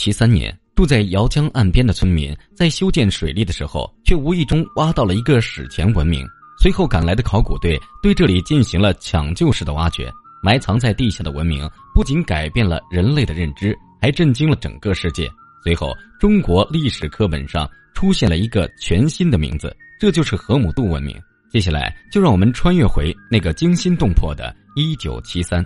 七三年，住在姚江岸边的村民在修建水利的时候，却无意中挖到了一个史前文明。随后赶来的考古队对这里进行了抢救式的挖掘，埋藏在地下的文明不仅改变了人类的认知，还震惊了整个世界。随后，中国历史课本上出现了一个全新的名字，这就是河姆渡文明。接下来，就让我们穿越回那个惊心动魄的1973，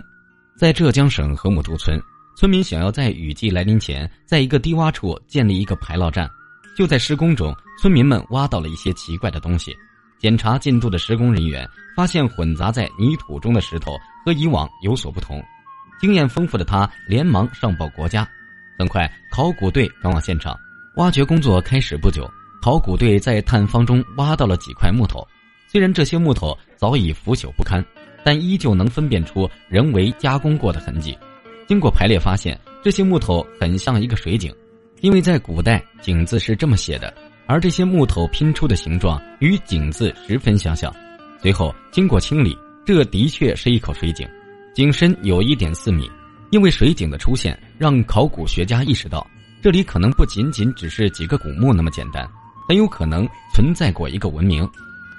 在浙江省河姆渡村，村民想要在雨季来临前，在一个低洼处建立一个排涝站。就在施工中，村民们挖到了一些奇怪的东西。检查进度的施工人员发现，混杂在泥土中的石头和以往有所不同。经验丰富的他连忙上报国家。很快，考古队赶往现场，挖掘工作开始不久，考古队在探方中挖到了几块木头。虽然这些木头早已腐朽不堪，但依旧能分辨出人为加工过的痕迹。经过排列，发现这些木头很像一个水井，因为在古代“井”字是这么写的，而这些木头拼出的形状与“井”字十分相像。随后经过清理，这的确是一口水井，井深有一点四米。因为水井的出现，让考古学家意识到，这里可能不仅仅只是几个古墓那么简单，很有可能存在过一个文明。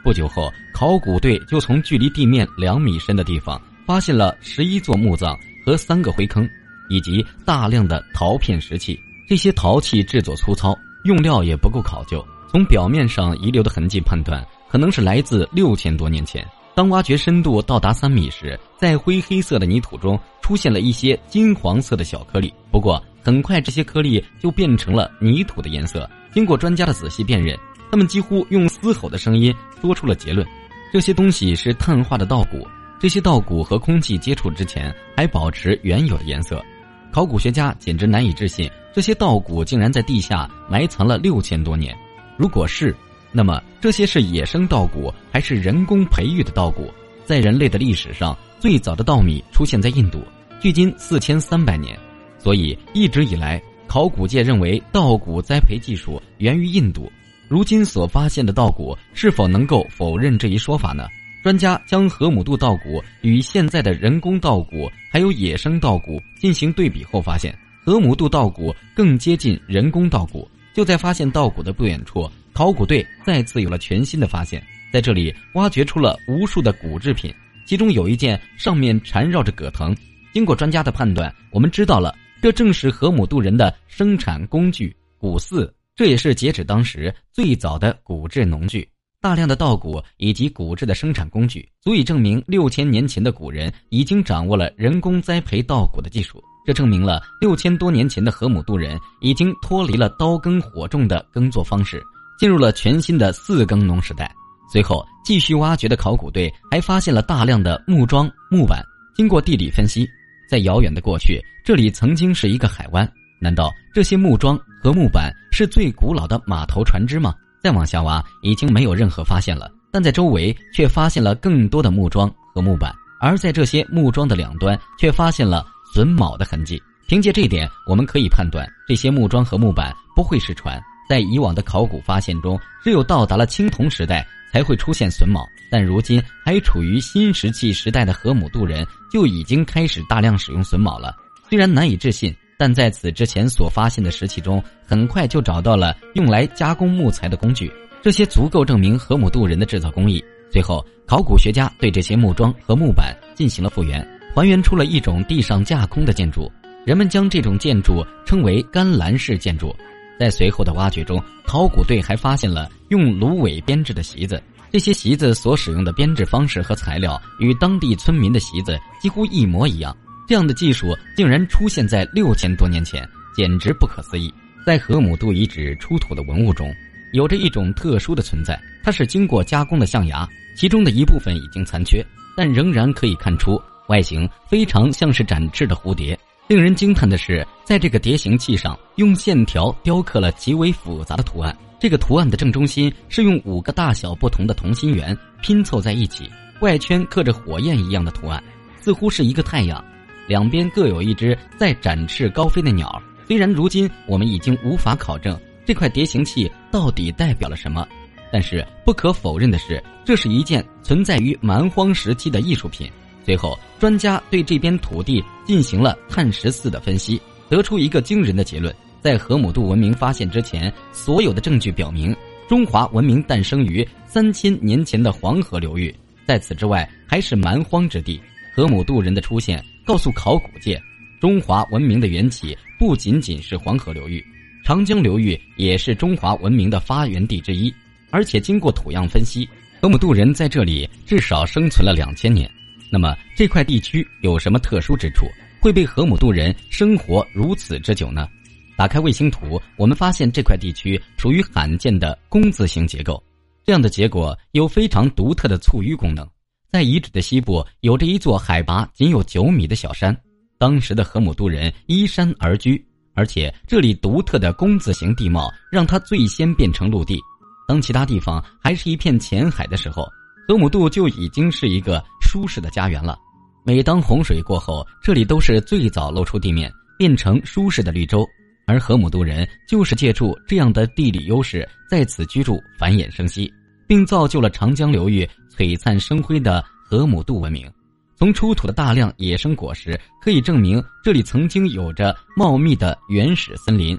不久后，考古队就从距离地面两米深的地方发现了十一座墓葬和三个灰坑，以及大量的陶片石器。这些陶器制作粗糙，用料也不够考究。从表面上遗留的痕迹判断，可能是来自六千多年前。当挖掘深度到达三米时，在灰黑色的泥土中出现了一些金黄色的小颗粒。不过，很快这些颗粒就变成了泥土的颜色。经过专家的仔细辨认，他们几乎用嘶吼的声音说出了结论：这些东西是碳化的稻谷。这些稻谷和空气接触之前还保持原有的颜色。考古学家简直难以置信，这些稻谷竟然在地下埋藏了六千多年。如果是，那么这些是野生稻谷还是人工培育的稻谷？在人类的历史上，最早的稻米出现在印度，距今四千三百年。所以一直以来，考古界认为稻谷栽培技术源于印度。如今所发现的稻谷是否能够否认这一说法呢？专家将河姆渡稻谷与现在的人工稻谷还有野生稻谷进行对比后发现，河姆渡稻谷更接近人工稻谷。就在发现稻谷的不远处。考古队再次有了全新的发现，在这里挖掘出了无数的骨制品，其中有一件上面缠绕着葛藤。经过专家的判断，我们知道了，这正是河姆渡人的生产工具——骨耜。这也是截止当时最早的骨制农具。大量的稻谷以及骨制的生产工具，足以证明六千年前的古人已经掌握了人工栽培稻谷的技术。这证明了六千多年前的河姆渡人已经脱离了刀耕火种的耕作方式。进入了全新的四耕农时代。随后继续挖掘的考古队还发现了大量的木桩、木板。经过地理分析，在遥远的过去，这里曾经是一个海湾。难道这些木桩和木板是最古老的码头船只吗？再往下挖，已经没有任何发现了。但在周围却发现了更多的木桩和木板，而在这些木桩的两端却发现了榫卯的痕迹。凭借这一点，我们可以判断这些木桩和木板不会是船。在以往的考古发现中，只有到达了青铜时代才会出现榫卯，但如今还处于新石器时代的河姆渡人就已经开始大量使用榫卯了。虽然难以置信，但在此之前所发现的石器中，很快就找到了用来加工木材的工具，这些足够证明河姆渡人的制造工艺。随后，考古学家对这些木桩和木板进行了复原，还原出了一种地上架空的建筑，人们将这种建筑称为干栏式建筑。在随后的挖掘中，考古队还发现了用芦苇编制的席子。这些席子所使用的编制方式和材料与当地村民的席子几乎一模一样。这样的技术竟然出现在六千多年前，简直不可思议。在河姆渡遗址出土的文物中，有着一种特殊的存在，它是经过加工的象牙，其中的一部分已经残缺，但仍然可以看出外形非常像是展翅的蝴蝶。令人惊叹的是，在这个蝶形器上用线条雕刻了极为复杂的图案。这个图案的正中心是用五个大小不同的同心圆拼凑在一起，外圈刻着火焰一样的图案，似乎是一个太阳。两边各有一只在展翅高飞的鸟。虽然如今我们已经无法考证这块蝶形器到底代表了什么，但是不可否认的是，这是一件存在于蛮荒时期的艺术品。随后，专家对这边土地进行了碳十四的分析，得出一个惊人的结论：在河姆渡文明发现之前，所有的证据表明，中华文明诞生于三千年前的黄河流域。在此之外，还是蛮荒之地。河姆渡人的出现，告诉考古界，中华文明的缘起不仅仅是黄河流域，长江流域也是中华文明的发源地之一。而且经过土样分析，河姆渡人在这里至少生存了两千年。那么这块地区有什么特殊之处，会被河姆渡人生活如此之久呢？打开卫星图，我们发现这块地区属于罕见的工字形结构。这样的结果有非常独特的簇淤功能。在遗址的西部，有着一座海拔仅有九米的小山。当时的河姆渡人依山而居，而且这里独特的工字形地貌让它最先变成陆地。当其他地方还是一片浅海的时候，河姆渡就已经是一个舒适的家园了。每当洪水过后，这里都是最早露出地面，变成舒适的绿洲。而河姆渡人就是借助这样的地理优势，在此居住、繁衍生息，并造就了长江流域璀璨生辉的河姆渡文明。从出土的大量野生果实可以证明，这里曾经有着茂密的原始森林。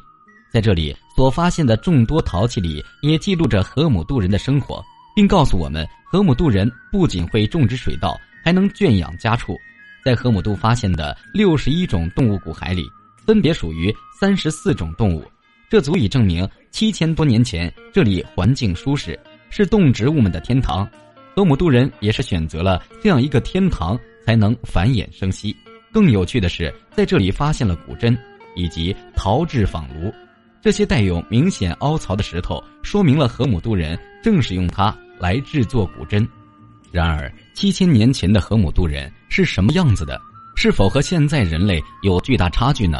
在这里所发现的众多陶器里，也记录着河姆渡人的生活，并告诉我们，河姆渡人不仅会种植水稻，还能圈养家畜。在河姆渡发现的六十一种动物骨骸里。分别属于三十四种动物，这足以证明七千多年前这里环境舒适，是动植物们的天堂。河姆渡人也是选择了这样一个天堂，才能繁衍生息。更有趣的是，在这里发现了古针以及陶制仿炉，这些带有明显凹槽的石头，说明了河姆渡人正是用它来制作古针。然而，七千年前的河姆渡人是什么样子的？是否和现在人类有巨大差距呢？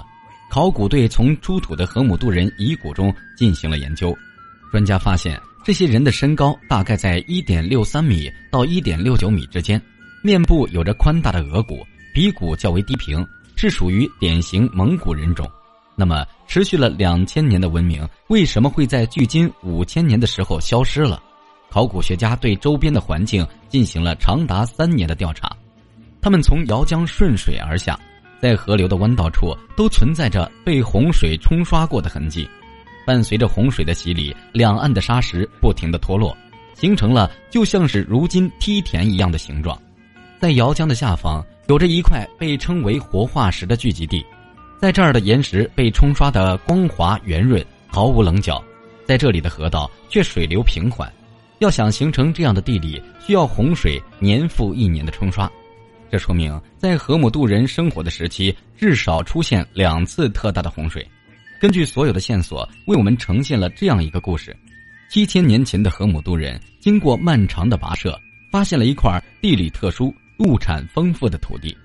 考古队从出土的河姆渡人遗骨中进行了研究，专家发现这些人的身高大概在一点六三米到一点六九米之间，面部有着宽大的额骨，鼻骨较为低平，是属于典型蒙古人种。那么，持续了两千年的文明为什么会在距今五千年的时候消失了？考古学家对周边的环境进行了长达三年的调查，他们从姚江顺水而下。在河流的弯道处都存在着被洪水冲刷过的痕迹，伴随着洪水的洗礼，两岸的沙石不停的脱落，形成了就像是如今梯田一样的形状。在姚江的下方，有着一块被称为活化石的聚集地，在这儿的岩石被冲刷的光滑圆润，毫无棱角，在这里的河道却水流平缓。要想形成这样的地理，需要洪水年复一年的冲刷。这说明，在河姆渡人生活的时期，至少出现两次特大的洪水。根据所有的线索，为我们呈现了这样一个故事：七千年前的河姆渡人经过漫长的跋涉，发现了一块地理特殊、物产丰富的土地，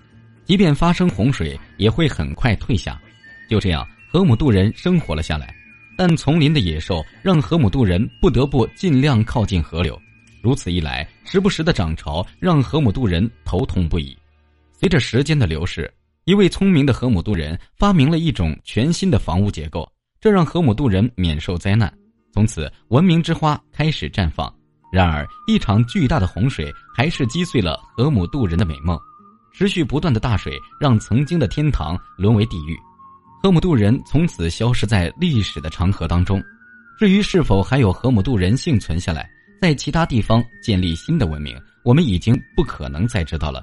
即便发生洪水，也会很快退下。就这样，河姆渡人生活了下来。但丛林的野兽让河姆渡人不得不尽量靠近河流。如此一来，时不时的涨潮让河姆渡人头痛不已。随着时间的流逝，一位聪明的河姆渡人发明了一种全新的房屋结构，这让河姆渡人免受灾难。从此，文明之花开始绽放。然而，一场巨大的洪水还是击碎了河姆渡人的美梦。持续不断的大水让曾经的天堂沦为地狱，河姆渡人从此消失在历史的长河当中。至于是否还有河姆渡人幸存下来，在其他地方建立新的文明，我们已经不可能再知道了。